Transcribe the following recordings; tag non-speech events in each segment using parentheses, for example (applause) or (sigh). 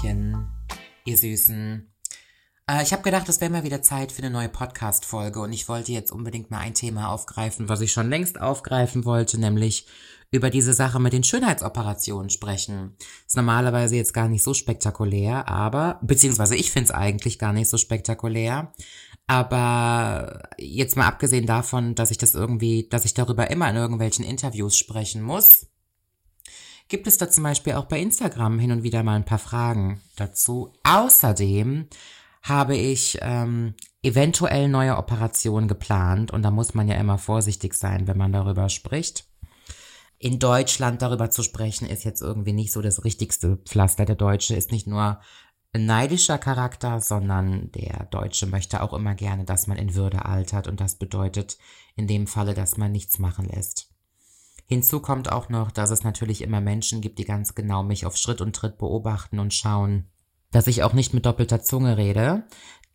Hallöchen, ihr Süßen. Äh, ich habe gedacht, es wäre mal wieder Zeit für eine neue Podcast-Folge und ich wollte jetzt unbedingt mal ein Thema aufgreifen, was ich schon längst aufgreifen wollte, nämlich über diese Sache mit den Schönheitsoperationen sprechen. Ist normalerweise jetzt gar nicht so spektakulär, aber, beziehungsweise ich finde es eigentlich gar nicht so spektakulär. Aber jetzt mal abgesehen davon, dass ich das irgendwie, dass ich darüber immer in irgendwelchen Interviews sprechen muss, gibt es da zum Beispiel auch bei Instagram hin und wieder mal ein paar Fragen dazu. Außerdem habe ich ähm, eventuell neue Operationen geplant und da muss man ja immer vorsichtig sein, wenn man darüber spricht. In Deutschland darüber zu sprechen, ist jetzt irgendwie nicht so das richtigste Pflaster. Der Deutsche ist nicht nur ein neidischer Charakter, sondern der Deutsche möchte auch immer gerne, dass man in Würde altert und das bedeutet in dem Falle, dass man nichts machen lässt. Hinzu kommt auch noch, dass es natürlich immer Menschen gibt, die ganz genau mich auf Schritt und Tritt beobachten und schauen, dass ich auch nicht mit doppelter Zunge rede.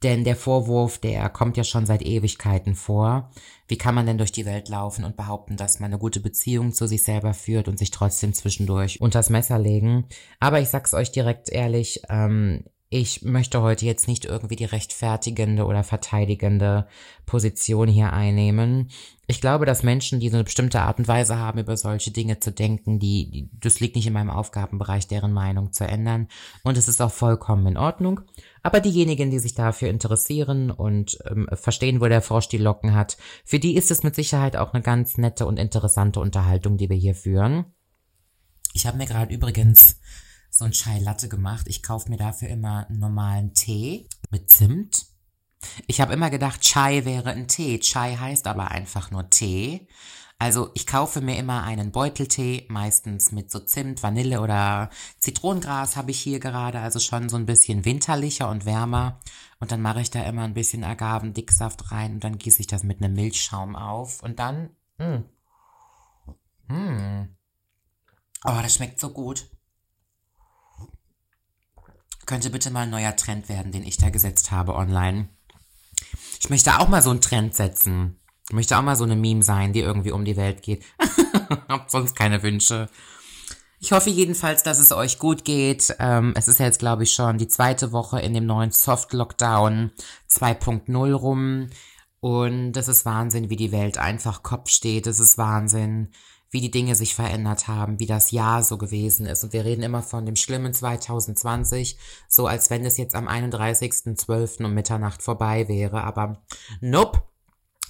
Denn der Vorwurf, der kommt ja schon seit Ewigkeiten vor. Wie kann man denn durch die Welt laufen und behaupten, dass man eine gute Beziehung zu sich selber führt und sich trotzdem zwischendurch unters Messer legen? Aber ich sag's euch direkt ehrlich, ähm, ich möchte heute jetzt nicht irgendwie die rechtfertigende oder verteidigende Position hier einnehmen. Ich glaube, dass Menschen, die so eine bestimmte Art und Weise haben, über solche Dinge zu denken, die, die das liegt nicht in meinem Aufgabenbereich, deren Meinung zu ändern. Und es ist auch vollkommen in Ordnung. Aber diejenigen, die sich dafür interessieren und ähm, verstehen, wo der Frosch die Locken hat, für die ist es mit Sicherheit auch eine ganz nette und interessante Unterhaltung, die wir hier führen. Ich habe mir gerade übrigens so ein Chai Latte gemacht. Ich kaufe mir dafür immer einen normalen Tee mit Zimt. Ich habe immer gedacht, Chai wäre ein Tee. Chai heißt aber einfach nur Tee. Also ich kaufe mir immer einen Beuteltee, meistens mit so Zimt, Vanille oder Zitronengras habe ich hier gerade, also schon so ein bisschen winterlicher und wärmer. Und dann mache ich da immer ein bisschen Agavendicksaft rein und dann gieße ich das mit einem Milchschaum auf und dann, mh. Hm. Mh. Hm. Oh, das schmeckt so gut. Könnte bitte mal ein neuer Trend werden, den ich da gesetzt habe online. Ich möchte auch mal so einen Trend setzen. Ich möchte auch mal so eine Meme sein, die irgendwie um die Welt geht. (laughs) Hab sonst keine Wünsche. Ich hoffe jedenfalls, dass es euch gut geht. Ähm, es ist jetzt, glaube ich, schon die zweite Woche in dem neuen Soft Lockdown 2.0 rum. Und es ist Wahnsinn, wie die Welt einfach Kopf steht. Es ist Wahnsinn, wie die Dinge sich verändert haben, wie das Jahr so gewesen ist. Und wir reden immer von dem schlimmen 2020, so als wenn es jetzt am 31.12. um Mitternacht vorbei wäre. Aber nope,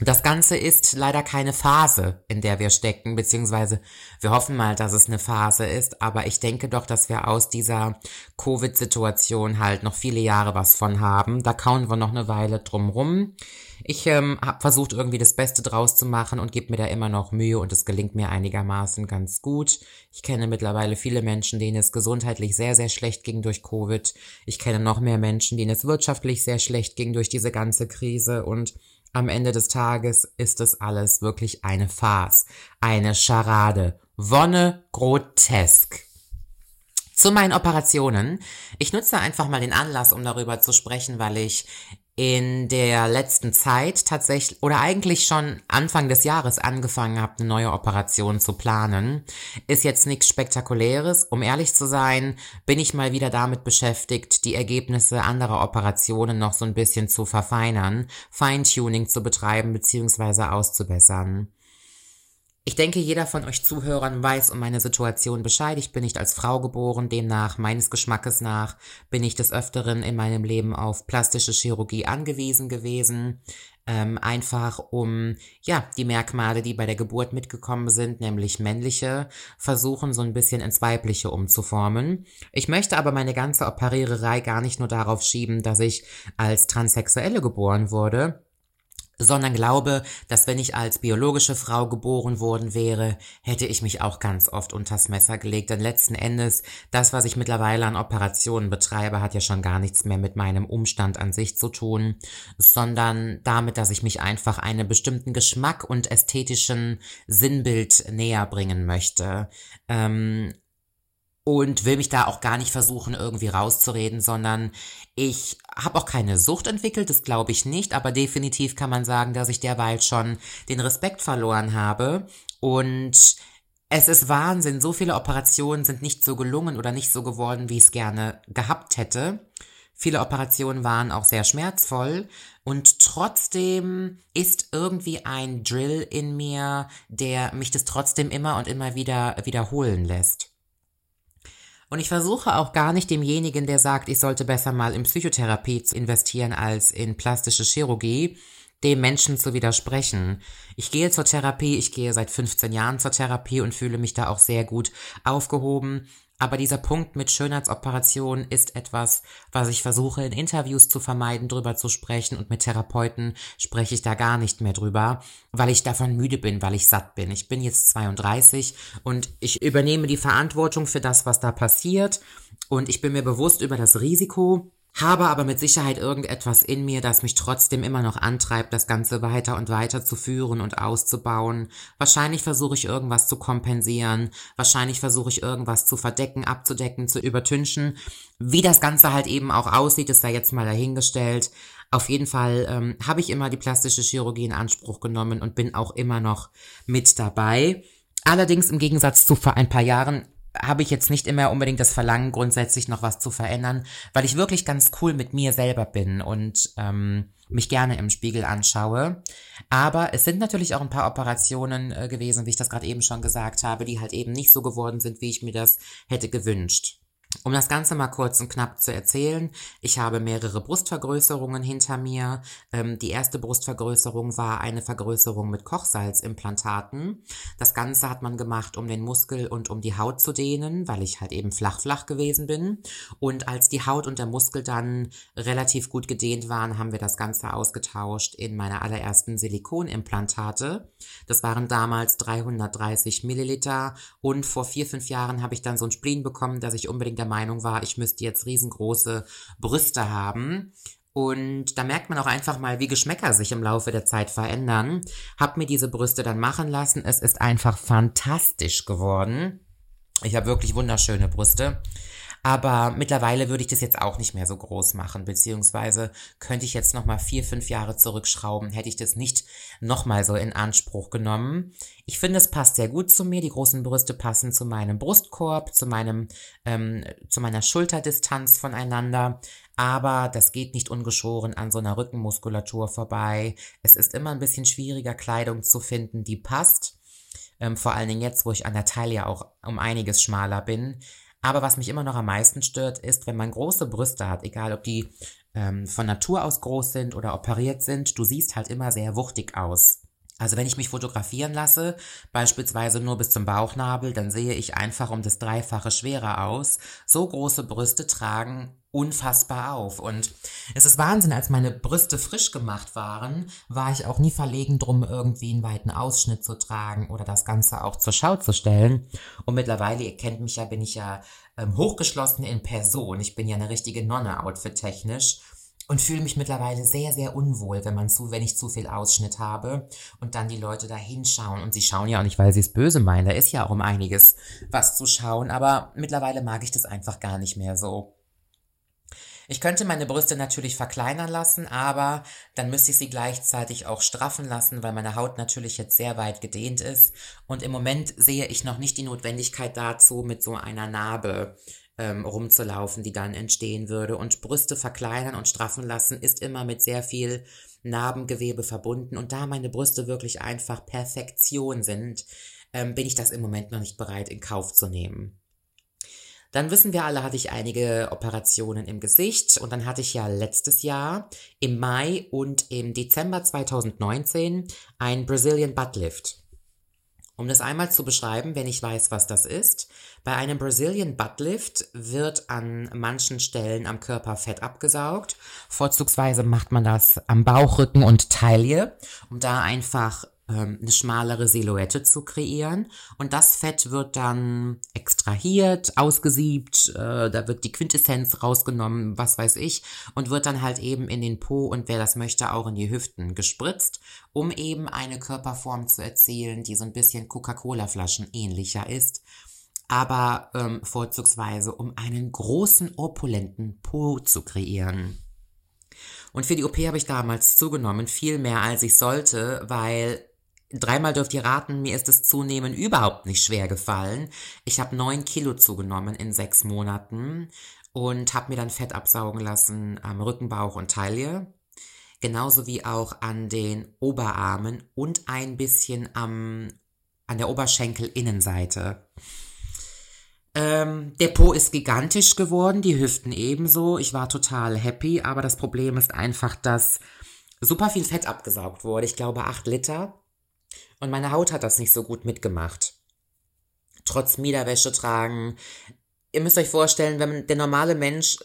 das Ganze ist leider keine Phase, in der wir stecken, beziehungsweise wir hoffen mal, dass es eine Phase ist, aber ich denke doch, dass wir aus dieser Covid-Situation halt noch viele Jahre was von haben. Da kauen wir noch eine Weile drum rum. Ich ähm, habe versucht, irgendwie das Beste draus zu machen und gebe mir da immer noch Mühe und es gelingt mir einigermaßen ganz gut. Ich kenne mittlerweile viele Menschen, denen es gesundheitlich sehr, sehr schlecht ging durch Covid. Ich kenne noch mehr Menschen, denen es wirtschaftlich sehr schlecht ging durch diese ganze Krise und am Ende des Tages ist es alles wirklich eine Farce, eine Scharade, Wonne grotesk. Zu meinen Operationen. Ich nutze einfach mal den Anlass, um darüber zu sprechen, weil ich in der letzten Zeit tatsächlich oder eigentlich schon Anfang des Jahres angefangen habe, eine neue Operation zu planen. Ist jetzt nichts Spektakuläres. Um ehrlich zu sein, bin ich mal wieder damit beschäftigt, die Ergebnisse anderer Operationen noch so ein bisschen zu verfeinern, Feintuning zu betreiben bzw. auszubessern. Ich denke, jeder von euch Zuhörern weiß um meine Situation Bescheid. Ich bin nicht als Frau geboren, demnach meines Geschmackes nach bin ich des Öfteren in meinem Leben auf plastische Chirurgie angewiesen gewesen. Ähm, einfach um, ja, die Merkmale, die bei der Geburt mitgekommen sind, nämlich männliche, versuchen so ein bisschen ins weibliche umzuformen. Ich möchte aber meine ganze Operiererei gar nicht nur darauf schieben, dass ich als Transsexuelle geboren wurde, sondern glaube, dass wenn ich als biologische Frau geboren worden wäre, hätte ich mich auch ganz oft unters Messer gelegt. Denn letzten Endes, das, was ich mittlerweile an Operationen betreibe, hat ja schon gar nichts mehr mit meinem Umstand an sich zu tun, sondern damit, dass ich mich einfach einem bestimmten Geschmack und ästhetischen Sinnbild näher bringen möchte. Ähm, und will mich da auch gar nicht versuchen, irgendwie rauszureden, sondern ich habe auch keine Sucht entwickelt, das glaube ich nicht, aber definitiv kann man sagen, dass ich derweil schon den Respekt verloren habe und es ist Wahnsinn, so viele Operationen sind nicht so gelungen oder nicht so geworden, wie ich es gerne gehabt hätte. Viele Operationen waren auch sehr schmerzvoll und trotzdem ist irgendwie ein Drill in mir, der mich das trotzdem immer und immer wieder wiederholen lässt. Und ich versuche auch gar nicht demjenigen, der sagt, ich sollte besser mal in Psychotherapie investieren als in plastische Chirurgie, dem Menschen zu widersprechen. Ich gehe zur Therapie, ich gehe seit 15 Jahren zur Therapie und fühle mich da auch sehr gut aufgehoben. Aber dieser Punkt mit Schönheitsoperationen ist etwas, was ich versuche in Interviews zu vermeiden, drüber zu sprechen und mit Therapeuten spreche ich da gar nicht mehr drüber, weil ich davon müde bin, weil ich satt bin. Ich bin jetzt 32 und ich übernehme die Verantwortung für das, was da passiert und ich bin mir bewusst über das Risiko, habe aber mit Sicherheit irgendetwas in mir, das mich trotzdem immer noch antreibt, das Ganze weiter und weiter zu führen und auszubauen. Wahrscheinlich versuche ich irgendwas zu kompensieren, wahrscheinlich versuche ich irgendwas zu verdecken, abzudecken, zu übertünchen. Wie das Ganze halt eben auch aussieht, ist da jetzt mal dahingestellt. Auf jeden Fall ähm, habe ich immer die plastische Chirurgie in Anspruch genommen und bin auch immer noch mit dabei. Allerdings im Gegensatz zu vor ein paar Jahren habe ich jetzt nicht immer unbedingt das Verlangen, grundsätzlich noch was zu verändern, weil ich wirklich ganz cool mit mir selber bin und ähm, mich gerne im Spiegel anschaue. Aber es sind natürlich auch ein paar Operationen äh, gewesen, wie ich das gerade eben schon gesagt habe, die halt eben nicht so geworden sind, wie ich mir das hätte gewünscht. Um das Ganze mal kurz und knapp zu erzählen, ich habe mehrere Brustvergrößerungen hinter mir. Ähm, die erste Brustvergrößerung war eine Vergrößerung mit Kochsalzimplantaten. Das Ganze hat man gemacht, um den Muskel und um die Haut zu dehnen, weil ich halt eben flach-flach gewesen bin. Und als die Haut und der Muskel dann relativ gut gedehnt waren, haben wir das Ganze ausgetauscht in meine allerersten Silikonimplantate. Das waren damals 330 Milliliter und vor vier, fünf Jahren habe ich dann so ein Spleen bekommen, dass ich unbedingt der Meinung war, ich müsste jetzt riesengroße Brüste haben. Und da merkt man auch einfach mal, wie Geschmäcker sich im Laufe der Zeit verändern. Hab mir diese Brüste dann machen lassen. Es ist einfach fantastisch geworden. Ich habe wirklich wunderschöne Brüste. Aber mittlerweile würde ich das jetzt auch nicht mehr so groß machen, beziehungsweise könnte ich jetzt nochmal vier, fünf Jahre zurückschrauben, hätte ich das nicht nochmal so in Anspruch genommen. Ich finde, es passt sehr gut zu mir. Die großen Brüste passen zu meinem Brustkorb, zu meinem, ähm, zu meiner Schulterdistanz voneinander. Aber das geht nicht ungeschoren an so einer Rückenmuskulatur vorbei. Es ist immer ein bisschen schwieriger, Kleidung zu finden, die passt. Ähm, vor allen Dingen jetzt, wo ich an der Taille auch um einiges schmaler bin. Aber was mich immer noch am meisten stört, ist, wenn man große Brüste hat, egal ob die ähm, von Natur aus groß sind oder operiert sind, du siehst halt immer sehr wuchtig aus. Also wenn ich mich fotografieren lasse, beispielsweise nur bis zum Bauchnabel, dann sehe ich einfach um das Dreifache schwerer aus. So große Brüste tragen unfassbar auf. Und es ist Wahnsinn, als meine Brüste frisch gemacht waren, war ich auch nie verlegen drum, irgendwie einen weiten Ausschnitt zu tragen oder das Ganze auch zur Schau zu stellen. Und mittlerweile, ihr kennt mich ja, bin ich ja ähm, hochgeschlossen in Person. Ich bin ja eine richtige Nonne outfit-technisch und fühle mich mittlerweile sehr, sehr unwohl, wenn man zu, wenn ich zu viel Ausschnitt habe und dann die Leute da hinschauen. Und sie schauen ja auch nicht, weil sie es böse meinen. Da ist ja auch um einiges was zu schauen. Aber mittlerweile mag ich das einfach gar nicht mehr so. Ich könnte meine Brüste natürlich verkleinern lassen, aber dann müsste ich sie gleichzeitig auch straffen lassen, weil meine Haut natürlich jetzt sehr weit gedehnt ist. Und im Moment sehe ich noch nicht die Notwendigkeit dazu, mit so einer Narbe ähm, rumzulaufen, die dann entstehen würde. Und Brüste verkleinern und straffen lassen ist immer mit sehr viel Narbengewebe verbunden. Und da meine Brüste wirklich einfach Perfektion sind, ähm, bin ich das im Moment noch nicht bereit in Kauf zu nehmen. Dann wissen wir alle, hatte ich einige Operationen im Gesicht und dann hatte ich ja letztes Jahr im Mai und im Dezember 2019 ein Brazilian Butt Lift. Um das einmal zu beschreiben, wenn ich weiß, was das ist. Bei einem Brazilian Butt Lift wird an manchen Stellen am Körper Fett abgesaugt. Vorzugsweise macht man das am Bauchrücken und Taille, um da einfach ähm, eine schmalere Silhouette zu kreieren. Und das Fett wird dann extrahiert, ausgesiebt, äh, da wird die Quintessenz rausgenommen, was weiß ich, und wird dann halt eben in den Po und wer das möchte auch in die Hüften gespritzt, um eben eine Körperform zu erzielen, die so ein bisschen Coca-Cola-Flaschen ähnlicher ist aber ähm, vorzugsweise um einen großen, opulenten Po zu kreieren. Und für die OP habe ich damals zugenommen, viel mehr als ich sollte, weil Dreimal dürft ihr raten, mir ist das Zunehmen überhaupt nicht schwer gefallen. Ich habe neun Kilo zugenommen in sechs Monaten und habe mir dann Fett absaugen lassen am Rücken, Bauch und Taille. Genauso wie auch an den Oberarmen und ein bisschen am, an der Oberschenkelinnenseite. Ähm, der Po ist gigantisch geworden, die Hüften ebenso. Ich war total happy, aber das Problem ist einfach, dass super viel Fett abgesaugt wurde. Ich glaube acht Liter. Und meine Haut hat das nicht so gut mitgemacht. Trotz Miederwäsche tragen. Ihr müsst euch vorstellen, wenn der normale Mensch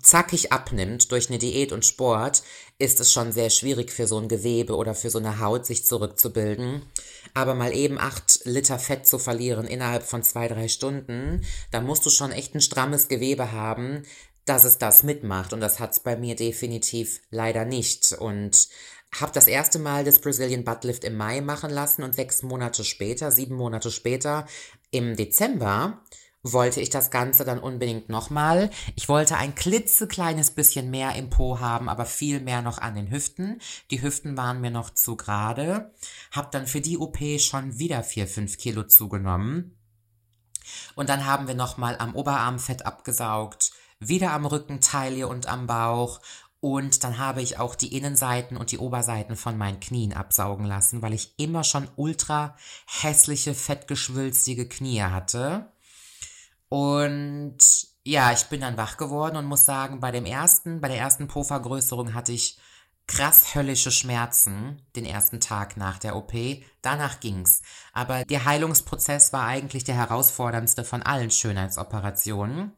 zackig abnimmt durch eine Diät und Sport, ist es schon sehr schwierig für so ein Gewebe oder für so eine Haut sich zurückzubilden. Aber mal eben acht Liter Fett zu verlieren innerhalb von zwei, drei Stunden, da musst du schon echt ein strammes Gewebe haben, dass es das mitmacht. Und das hat's bei mir definitiv leider nicht. Und habe das erste Mal das Brazilian Buttlift im Mai machen lassen und sechs Monate später, sieben Monate später, im Dezember, wollte ich das Ganze dann unbedingt nochmal. Ich wollte ein klitzekleines bisschen mehr im Po haben, aber viel mehr noch an den Hüften. Die Hüften waren mir noch zu gerade. Hab dann für die OP schon wieder vier, fünf Kilo zugenommen. Und dann haben wir nochmal am Oberarm Fett abgesaugt, wieder am Rücken, Taille und am Bauch und dann habe ich auch die Innenseiten und die Oberseiten von meinen Knien absaugen lassen, weil ich immer schon ultra hässliche, fettgeschwülstige Knie hatte. Und ja, ich bin dann wach geworden und muss sagen, bei dem ersten, bei der ersten Po-Vergrößerung hatte ich krass höllische Schmerzen den ersten Tag nach der OP. Danach ging's. Aber der Heilungsprozess war eigentlich der herausforderndste von allen Schönheitsoperationen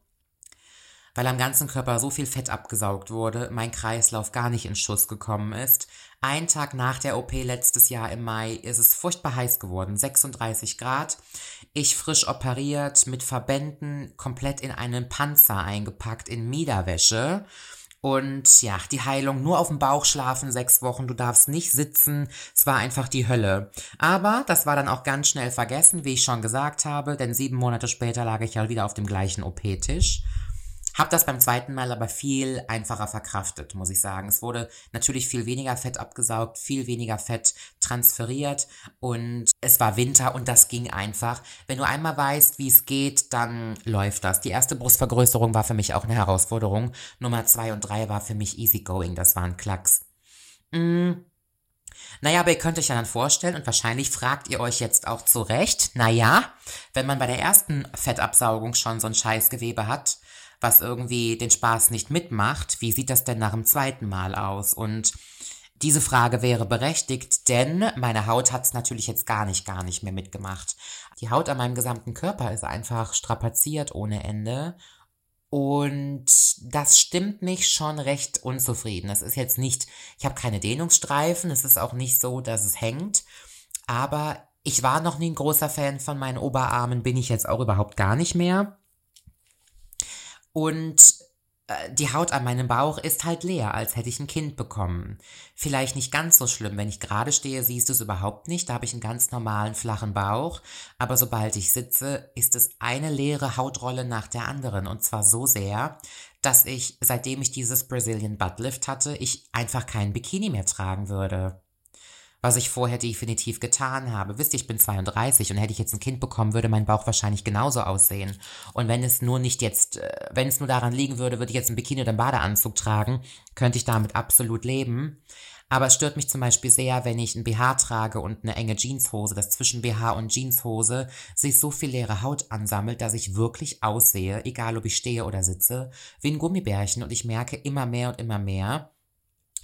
weil am ganzen Körper so viel Fett abgesaugt wurde, mein Kreislauf gar nicht in Schuss gekommen ist. Ein Tag nach der OP letztes Jahr im Mai ist es furchtbar heiß geworden, 36 Grad. Ich frisch operiert, mit Verbänden, komplett in einen Panzer eingepackt, in Miederwäsche. Und ja, die Heilung nur auf dem Bauch schlafen, sechs Wochen, du darfst nicht sitzen. Es war einfach die Hölle. Aber das war dann auch ganz schnell vergessen, wie ich schon gesagt habe, denn sieben Monate später lag ich ja wieder auf dem gleichen OP-Tisch. Hab das beim zweiten Mal aber viel einfacher verkraftet, muss ich sagen. Es wurde natürlich viel weniger Fett abgesaugt, viel weniger Fett transferiert und es war Winter und das ging einfach. Wenn du einmal weißt, wie es geht, dann läuft das. Die erste Brustvergrößerung war für mich auch eine Herausforderung. Nummer zwei und drei war für mich easy going. Das waren Klacks. Mm. Naja, aber ihr könnt euch ja dann vorstellen und wahrscheinlich fragt ihr euch jetzt auch zu Recht, naja, wenn man bei der ersten Fettabsaugung schon so ein Scheißgewebe hat, was irgendwie den Spaß nicht mitmacht, wie sieht das denn nach dem zweiten Mal aus? Und diese Frage wäre berechtigt, denn meine Haut hat es natürlich jetzt gar nicht, gar nicht mehr mitgemacht. Die Haut an meinem gesamten Körper ist einfach strapaziert ohne Ende. Und das stimmt mich schon recht unzufrieden. Es ist jetzt nicht, ich habe keine Dehnungsstreifen, es ist auch nicht so, dass es hängt. Aber ich war noch nie ein großer Fan von meinen Oberarmen, bin ich jetzt auch überhaupt gar nicht mehr. Und äh, die Haut an meinem Bauch ist halt leer, als hätte ich ein Kind bekommen. Vielleicht nicht ganz so schlimm, wenn ich gerade stehe, siehst du es überhaupt nicht, da habe ich einen ganz normalen flachen Bauch, aber sobald ich sitze, ist es eine leere Hautrolle nach der anderen. Und zwar so sehr, dass ich, seitdem ich dieses Brazilian Buttlift hatte, ich einfach keinen Bikini mehr tragen würde was ich vorher definitiv getan habe. Wisst ihr, ich bin 32 und hätte ich jetzt ein Kind bekommen, würde mein Bauch wahrscheinlich genauso aussehen. Und wenn es nur nicht jetzt, äh, wenn es nur daran liegen würde, würde ich jetzt ein Bikini oder einen Badeanzug tragen, könnte ich damit absolut leben. Aber es stört mich zum Beispiel sehr, wenn ich ein BH trage und eine enge Jeanshose, dass zwischen BH und Jeanshose sich so viel leere Haut ansammelt, dass ich wirklich aussehe, egal ob ich stehe oder sitze, wie ein Gummibärchen und ich merke immer mehr und immer mehr,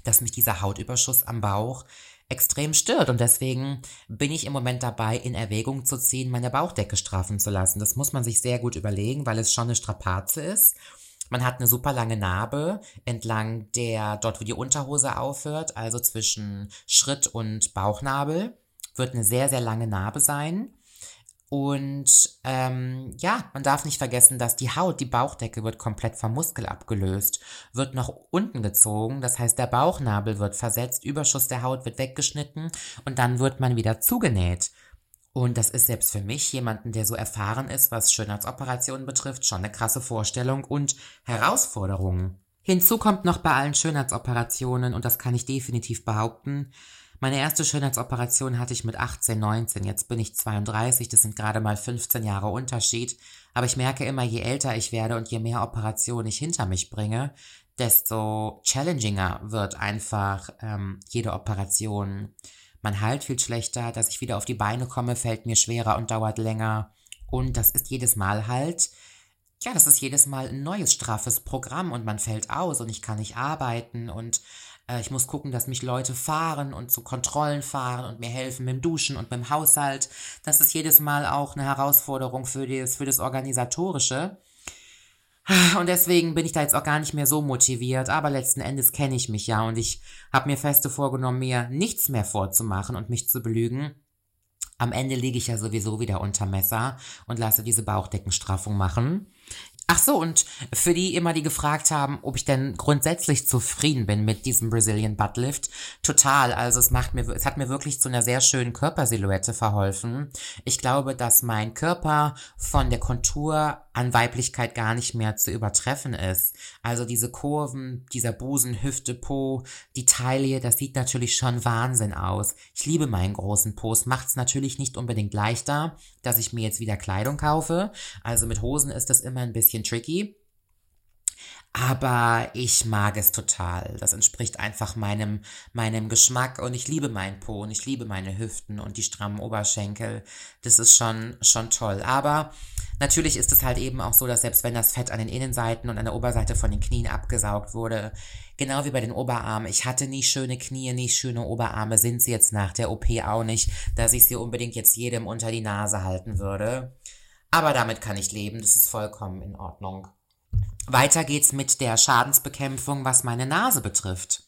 dass mich dieser Hautüberschuss am Bauch extrem stört. Und deswegen bin ich im Moment dabei, in Erwägung zu ziehen, meine Bauchdecke straffen zu lassen. Das muss man sich sehr gut überlegen, weil es schon eine Strapaze ist. Man hat eine super lange Narbe entlang der, dort wo die Unterhose aufhört, also zwischen Schritt und Bauchnabel, wird eine sehr, sehr lange Narbe sein. Und ähm, ja, man darf nicht vergessen, dass die Haut, die Bauchdecke wird komplett vom Muskel abgelöst, wird nach unten gezogen, das heißt der Bauchnabel wird versetzt, Überschuss der Haut wird weggeschnitten und dann wird man wieder zugenäht. Und das ist selbst für mich, jemanden, der so erfahren ist, was Schönheitsoperationen betrifft, schon eine krasse Vorstellung und Herausforderung. Hinzu kommt noch bei allen Schönheitsoperationen, und das kann ich definitiv behaupten, Meine erste Schönheitsoperation hatte ich mit 18, 19. Jetzt bin ich 32. Das sind gerade mal 15 Jahre Unterschied. Aber ich merke immer, je älter ich werde und je mehr Operationen ich hinter mich bringe, desto challenginger wird einfach ähm, jede Operation. Man heilt viel schlechter, dass ich wieder auf die Beine komme, fällt mir schwerer und dauert länger. Und das ist jedes Mal halt, ja, das ist jedes Mal ein neues straffes Programm und man fällt aus und ich kann nicht arbeiten und äh, ich muss gucken, dass mich Leute fahren und zu Kontrollen fahren und mir helfen mit dem Duschen und mit dem Haushalt. Das ist jedes Mal auch eine Herausforderung für das, für das Organisatorische. Und deswegen bin ich da jetzt auch gar nicht mehr so motiviert, aber letzten Endes kenne ich mich ja und ich habe mir feste vorgenommen, mir nichts mehr vorzumachen und mich zu belügen. Am Ende liege ich ja sowieso wieder unter Messer und lasse diese Bauchdeckenstraffung machen. Ach so, und für die immer, die gefragt haben, ob ich denn grundsätzlich zufrieden bin mit diesem Brazilian Butt Lift, total. Also es macht mir, es hat mir wirklich zu einer sehr schönen Körpersilhouette verholfen. Ich glaube, dass mein Körper von der Kontur an Weiblichkeit gar nicht mehr zu übertreffen ist. Also diese Kurven, dieser Busen, Hüfte, Po, die Taille, das sieht natürlich schon Wahnsinn aus. Ich liebe meinen großen Po. Es macht es natürlich nicht unbedingt leichter, dass ich mir jetzt wieder Kleidung kaufe. Also mit Hosen ist das immer ein bisschen tricky. Aber ich mag es total. Das entspricht einfach meinem, meinem Geschmack und ich liebe meinen Po und ich liebe meine Hüften und die strammen Oberschenkel. Das ist schon, schon toll. Aber natürlich ist es halt eben auch so, dass selbst wenn das Fett an den Innenseiten und an der Oberseite von den Knien abgesaugt wurde, genau wie bei den Oberarmen, ich hatte nie schöne Knie, nie schöne Oberarme, sind sie jetzt nach der OP auch nicht, dass ich sie unbedingt jetzt jedem unter die Nase halten würde. Aber damit kann ich leben, das ist vollkommen in Ordnung. Weiter geht's mit der Schadensbekämpfung, was meine Nase betrifft.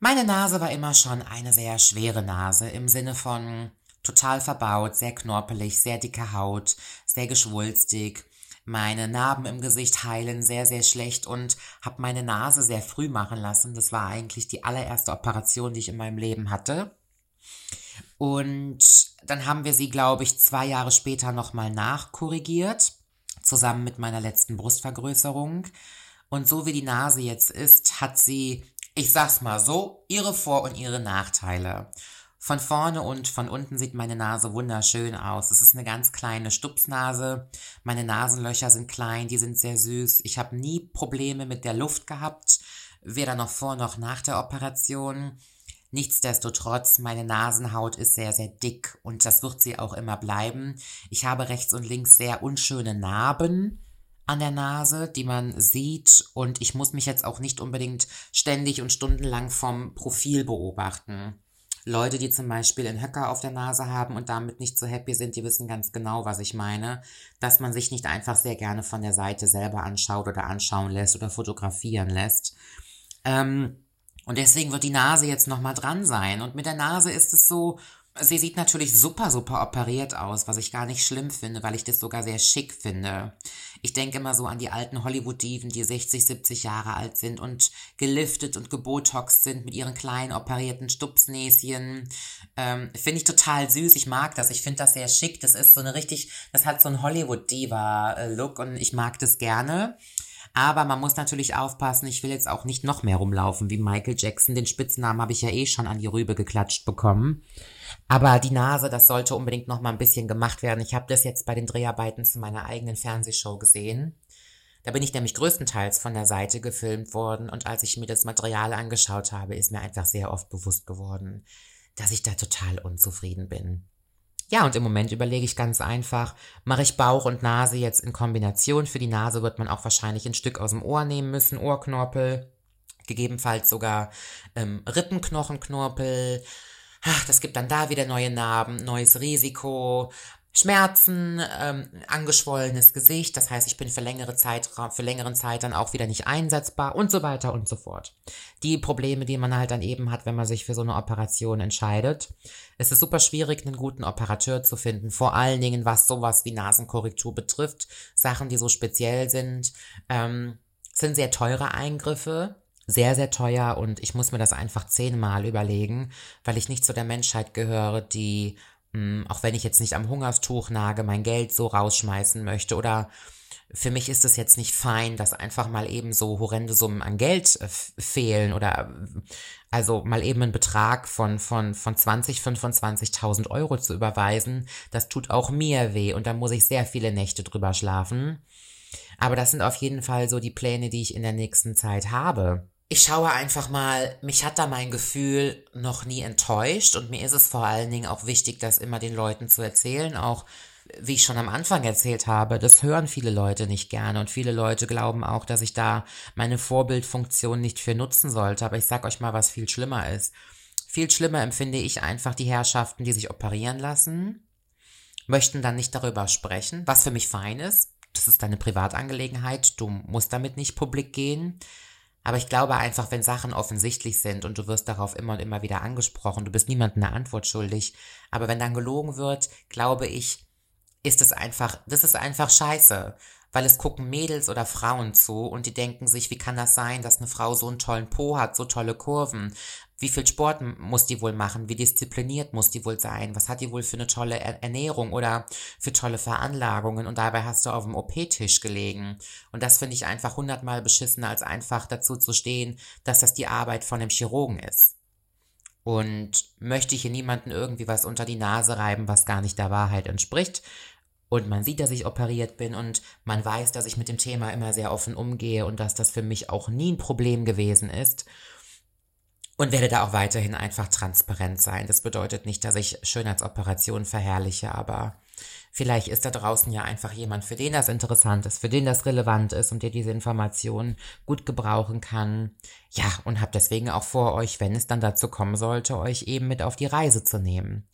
Meine Nase war immer schon eine sehr schwere Nase im Sinne von total verbaut, sehr knorpelig, sehr dicke Haut, sehr geschwulstig. Meine Narben im Gesicht heilen sehr, sehr schlecht und habe meine Nase sehr früh machen lassen. Das war eigentlich die allererste Operation, die ich in meinem Leben hatte. Und dann haben wir sie, glaube ich, zwei Jahre später nochmal nachkorrigiert zusammen mit meiner letzten Brustvergrößerung. Und so wie die Nase jetzt ist, hat sie, ich sag's mal so, ihre Vor- und ihre Nachteile. Von vorne und von unten sieht meine Nase wunderschön aus. Es ist eine ganz kleine Stupsnase. Meine Nasenlöcher sind klein, die sind sehr süß. Ich habe nie Probleme mit der Luft gehabt, weder noch vor noch nach der Operation. Nichtsdestotrotz, meine Nasenhaut ist sehr, sehr dick und das wird sie auch immer bleiben. Ich habe rechts und links sehr unschöne Narben an der Nase, die man sieht und ich muss mich jetzt auch nicht unbedingt ständig und stundenlang vom Profil beobachten. Leute, die zum Beispiel einen Höcker auf der Nase haben und damit nicht so happy sind, die wissen ganz genau, was ich meine, dass man sich nicht einfach sehr gerne von der Seite selber anschaut oder anschauen lässt oder fotografieren lässt. Ähm, und deswegen wird die Nase jetzt nochmal dran sein. Und mit der Nase ist es so, sie sieht natürlich super, super operiert aus, was ich gar nicht schlimm finde, weil ich das sogar sehr schick finde. Ich denke immer so an die alten Hollywood-Diven, die 60, 70 Jahre alt sind und geliftet und gebotoxt sind mit ihren kleinen operierten Stupsnäschen. Ähm, finde ich total süß. Ich mag das. Ich finde das sehr schick. Das ist so eine richtig, das hat so einen Hollywood-Diva-Look und ich mag das gerne. Aber man muss natürlich aufpassen, ich will jetzt auch nicht noch mehr rumlaufen wie Michael Jackson. Den Spitznamen habe ich ja eh schon an die Rübe geklatscht bekommen. Aber die Nase, das sollte unbedingt noch mal ein bisschen gemacht werden. Ich habe das jetzt bei den Dreharbeiten zu meiner eigenen Fernsehshow gesehen. Da bin ich nämlich größtenteils von der Seite gefilmt worden und als ich mir das Material angeschaut habe, ist mir einfach sehr oft bewusst geworden, dass ich da total unzufrieden bin. Ja, und im Moment überlege ich ganz einfach, mache ich Bauch und Nase jetzt in Kombination. Für die Nase wird man auch wahrscheinlich ein Stück aus dem Ohr nehmen müssen, Ohrknorpel, gegebenenfalls sogar ähm, Rippenknochenknorpel. Ach, das gibt dann da wieder neue Narben, neues Risiko. Schmerzen, ähm, angeschwollenes Gesicht, das heißt, ich bin für längere Zeitraum, für längeren Zeit dann auch wieder nicht einsetzbar und so weiter und so fort. Die Probleme, die man halt dann eben hat, wenn man sich für so eine Operation entscheidet. Es ist super schwierig, einen guten Operateur zu finden, vor allen Dingen was sowas wie Nasenkorrektur betrifft. Sachen, die so speziell sind, ähm, sind sehr teure Eingriffe, sehr, sehr teuer und ich muss mir das einfach zehnmal überlegen, weil ich nicht zu der Menschheit gehöre, die auch wenn ich jetzt nicht am Hungerstuch nage, mein Geld so rausschmeißen möchte oder für mich ist es jetzt nicht fein, dass einfach mal eben so horrende Summen an Geld äh, fehlen oder also mal eben einen Betrag von, von, von 20, 25.000 Euro zu überweisen. Das tut auch mir weh und da muss ich sehr viele Nächte drüber schlafen. Aber das sind auf jeden Fall so die Pläne, die ich in der nächsten Zeit habe. Ich schaue einfach mal, mich hat da mein Gefühl noch nie enttäuscht und mir ist es vor allen Dingen auch wichtig, das immer den Leuten zu erzählen, auch wie ich schon am Anfang erzählt habe, das hören viele Leute nicht gerne und viele Leute glauben auch, dass ich da meine Vorbildfunktion nicht für nutzen sollte. Aber ich sag euch mal, was viel schlimmer ist. Viel schlimmer empfinde ich einfach die Herrschaften, die sich operieren lassen, möchten dann nicht darüber sprechen, was für mich fein ist. Das ist deine Privatangelegenheit, du musst damit nicht publik gehen. Aber ich glaube einfach, wenn Sachen offensichtlich sind und du wirst darauf immer und immer wieder angesprochen, du bist niemandem eine Antwort schuldig. Aber wenn dann gelogen wird, glaube ich, ist es einfach, das ist einfach scheiße. Weil es gucken Mädels oder Frauen zu und die denken sich, wie kann das sein, dass eine Frau so einen tollen Po hat, so tolle Kurven? Wie viel Sport muss die wohl machen? Wie diszipliniert muss die wohl sein? Was hat die wohl für eine tolle Ernährung oder für tolle Veranlagungen? Und dabei hast du auf dem OP-Tisch gelegen. Und das finde ich einfach hundertmal beschissener, als einfach dazu zu stehen, dass das die Arbeit von einem Chirurgen ist. Und möchte hier niemanden irgendwie was unter die Nase reiben, was gar nicht der Wahrheit entspricht. Und man sieht, dass ich operiert bin und man weiß, dass ich mit dem Thema immer sehr offen umgehe und dass das für mich auch nie ein Problem gewesen ist. Und werde da auch weiterhin einfach transparent sein. Das bedeutet nicht, dass ich Schönheitsoperationen verherrliche, aber vielleicht ist da draußen ja einfach jemand, für den das interessant ist, für den das relevant ist und der diese Informationen gut gebrauchen kann. Ja, und habe deswegen auch vor euch, wenn es dann dazu kommen sollte, euch eben mit auf die Reise zu nehmen.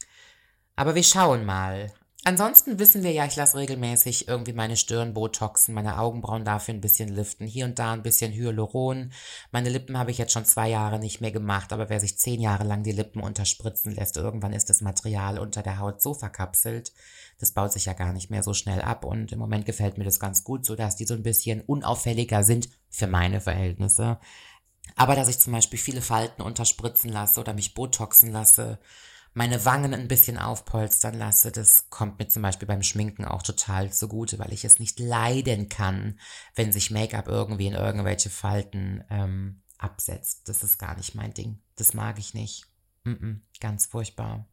Aber wir schauen mal. Ansonsten wissen wir ja, ich lasse regelmäßig irgendwie meine Stirn botoxen, meine Augenbrauen dafür ein bisschen liften, hier und da ein bisschen Hyaluron. Meine Lippen habe ich jetzt schon zwei Jahre nicht mehr gemacht, aber wer sich zehn Jahre lang die Lippen unterspritzen lässt, irgendwann ist das Material unter der Haut so verkapselt. Das baut sich ja gar nicht mehr so schnell ab und im Moment gefällt mir das ganz gut, so dass die so ein bisschen unauffälliger sind für meine Verhältnisse. Aber dass ich zum Beispiel viele Falten unterspritzen lasse oder mich botoxen lasse, meine Wangen ein bisschen aufpolstern lasse. Das kommt mir zum Beispiel beim Schminken auch total zugute, weil ich es nicht leiden kann, wenn sich Make-up irgendwie in irgendwelche Falten ähm, absetzt. Das ist gar nicht mein Ding. Das mag ich nicht. Mm -mm, ganz furchtbar.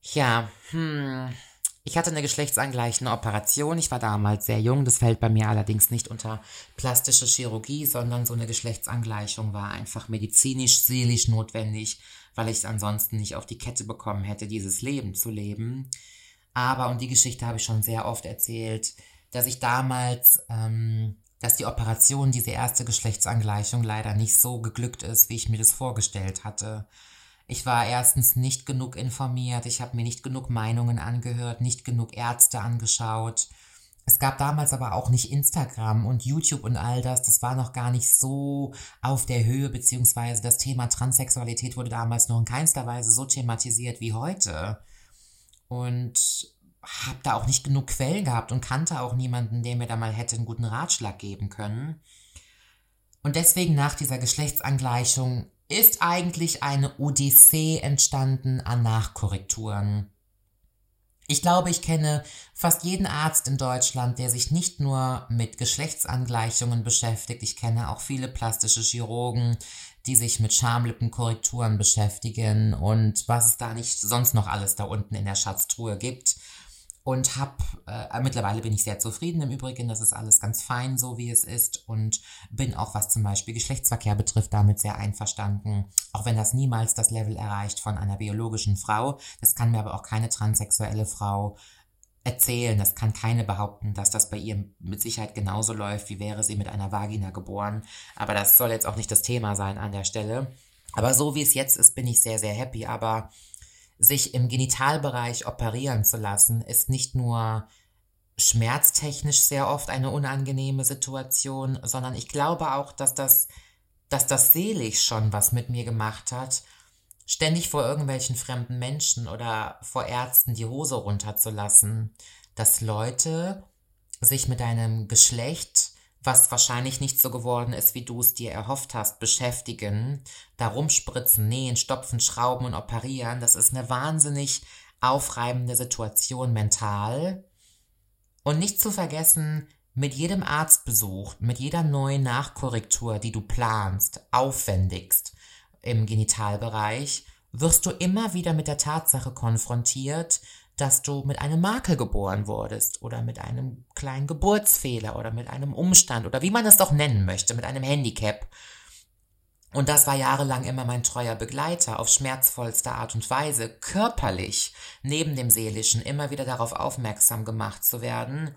Ja, hm. Ich hatte eine geschlechtsangleichende Operation. Ich war damals sehr jung. Das fällt bei mir allerdings nicht unter plastische Chirurgie, sondern so eine Geschlechtsangleichung war einfach medizinisch, seelisch notwendig, weil ich es ansonsten nicht auf die Kette bekommen hätte, dieses Leben zu leben. Aber, und die Geschichte habe ich schon sehr oft erzählt, dass ich damals, ähm, dass die Operation, diese erste Geschlechtsangleichung leider nicht so geglückt ist, wie ich mir das vorgestellt hatte. Ich war erstens nicht genug informiert, ich habe mir nicht genug Meinungen angehört, nicht genug Ärzte angeschaut. Es gab damals aber auch nicht Instagram und YouTube und all das. Das war noch gar nicht so auf der Höhe, beziehungsweise das Thema Transsexualität wurde damals noch in keinster Weise so thematisiert wie heute. Und habe da auch nicht genug Quellen gehabt und kannte auch niemanden, der mir da mal hätte einen guten Ratschlag geben können. Und deswegen nach dieser Geschlechtsangleichung ist eigentlich eine Odyssee entstanden an Nachkorrekturen. Ich glaube, ich kenne fast jeden Arzt in Deutschland, der sich nicht nur mit Geschlechtsangleichungen beschäftigt. Ich kenne auch viele plastische Chirurgen, die sich mit Schamlippenkorrekturen beschäftigen und was es da nicht sonst noch alles da unten in der Schatztruhe gibt und hab äh, mittlerweile bin ich sehr zufrieden im Übrigen, das ist alles ganz fein so wie es ist und bin auch was zum Beispiel Geschlechtsverkehr betrifft damit sehr einverstanden, auch wenn das niemals das Level erreicht von einer biologischen Frau. Das kann mir aber auch keine transsexuelle Frau erzählen. Das kann keine behaupten, dass das bei ihr mit Sicherheit genauso läuft, wie wäre sie mit einer Vagina geboren. Aber das soll jetzt auch nicht das Thema sein an der Stelle. Aber so wie es jetzt ist, bin ich sehr, sehr happy. Aber sich im Genitalbereich operieren zu lassen, ist nicht nur schmerztechnisch sehr oft eine unangenehme Situation, sondern ich glaube auch, dass das, dass das selig schon was mit mir gemacht hat, ständig vor irgendwelchen fremden Menschen oder vor Ärzten die Hose runterzulassen, dass Leute sich mit einem Geschlecht was wahrscheinlich nicht so geworden ist, wie du es dir erhofft hast, beschäftigen, da rumspritzen, nähen, stopfen, schrauben und operieren, das ist eine wahnsinnig aufreibende Situation mental. Und nicht zu vergessen, Mit jedem Arztbesuch, mit jeder neuen Nachkorrektur, die du planst, aufwendigst im Genitalbereich, wirst du immer wieder mit der Tatsache konfrontiert, dass du mit einem Makel geboren wurdest oder mit einem kleinen Geburtsfehler oder mit einem Umstand oder wie man es doch nennen möchte, mit einem Handicap. Und das war jahrelang immer mein treuer Begleiter, auf schmerzvollste Art und Weise, körperlich, neben dem Seelischen, immer wieder darauf aufmerksam gemacht zu werden.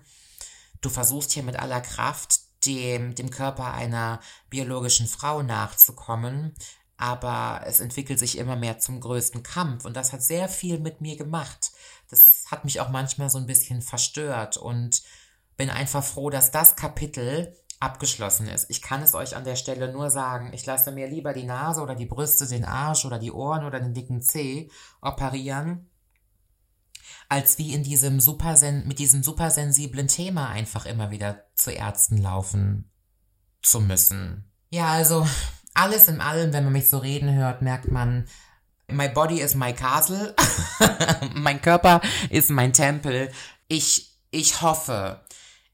Du versuchst hier mit aller Kraft, dem, dem Körper einer biologischen Frau nachzukommen, aber es entwickelt sich immer mehr zum größten Kampf und das hat sehr viel mit mir gemacht. Das hat mich auch manchmal so ein bisschen verstört und bin einfach froh, dass das Kapitel abgeschlossen ist. Ich kann es euch an der Stelle nur sagen, ich lasse mir lieber die Nase oder die Brüste, den Arsch oder die Ohren oder den dicken Zeh operieren, als wie in diesem supersen mit diesem supersensiblen Thema einfach immer wieder zu Ärzten laufen zu müssen. Ja, also alles in allem, wenn man mich so reden hört, merkt man, my body is my castle, (laughs) mein Körper ist mein Tempel. Ich, ich hoffe,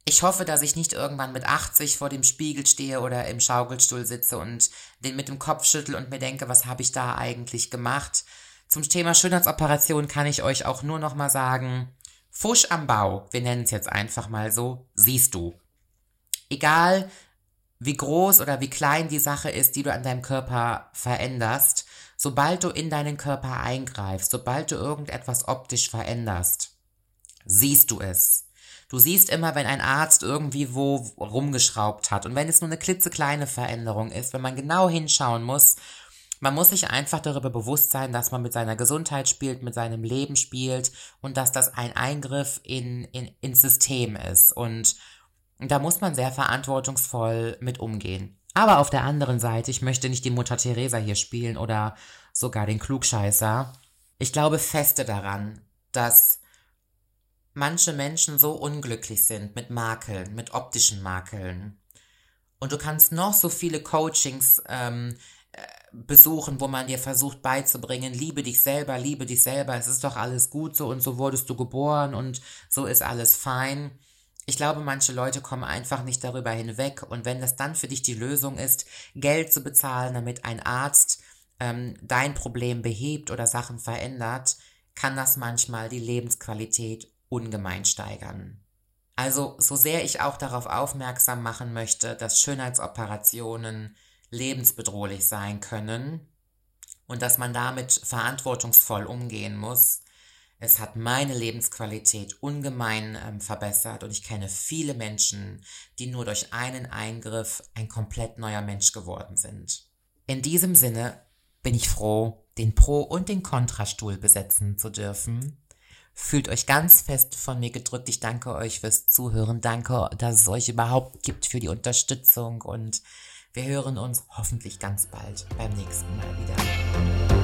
ich hoffe, dass ich nicht irgendwann mit 80 vor dem Spiegel stehe oder im Schaukelstuhl sitze und den mit dem Kopf schüttel und mir denke, was habe ich da eigentlich gemacht? Zum Thema Schönheitsoperation kann ich euch auch nur noch mal sagen, Fusch am Bau, wir nennen es jetzt einfach mal so, siehst du. Egal, wie groß oder wie klein die Sache ist, die du an deinem Körper veränderst, sobald du in deinen Körper eingreifst, sobald du irgendetwas optisch veränderst, siehst du es. Du siehst immer, wenn ein Arzt irgendwie wo rumgeschraubt hat. Und wenn es nur eine klitzekleine Veränderung ist, wenn man genau hinschauen muss, man muss sich einfach darüber bewusst sein, dass man mit seiner Gesundheit spielt, mit seinem Leben spielt und dass das ein Eingriff in, in, ins System ist. Und da muss man sehr verantwortungsvoll mit umgehen. Aber auf der anderen Seite, ich möchte nicht die Mutter Teresa hier spielen oder sogar den Klugscheißer. Ich glaube feste daran, dass manche Menschen so unglücklich sind mit Makeln, mit optischen Makeln. Und du kannst noch so viele Coachings ähm, äh, besuchen, wo man dir versucht beizubringen, liebe dich selber, liebe dich selber, es ist doch alles gut so und so wurdest du geboren und so ist alles fein. Ich glaube, manche Leute kommen einfach nicht darüber hinweg und wenn das dann für dich die Lösung ist, Geld zu bezahlen, damit ein Arzt ähm, dein Problem behebt oder Sachen verändert, kann das manchmal die Lebensqualität ungemein steigern. Also, so sehr ich auch darauf aufmerksam machen möchte, dass Schönheitsoperationen lebensbedrohlich sein können und dass man damit verantwortungsvoll umgehen muss, es hat meine Lebensqualität ungemein ähm, verbessert und ich kenne viele Menschen, die nur durch einen Eingriff ein komplett neuer Mensch geworden sind. In diesem Sinne bin ich froh, den Pro- und den Kontrastuhl besetzen zu dürfen. Fühlt euch ganz fest von mir gedrückt. Ich danke euch fürs Zuhören. Danke, dass es euch überhaupt gibt für die Unterstützung und wir hören uns hoffentlich ganz bald beim nächsten Mal wieder.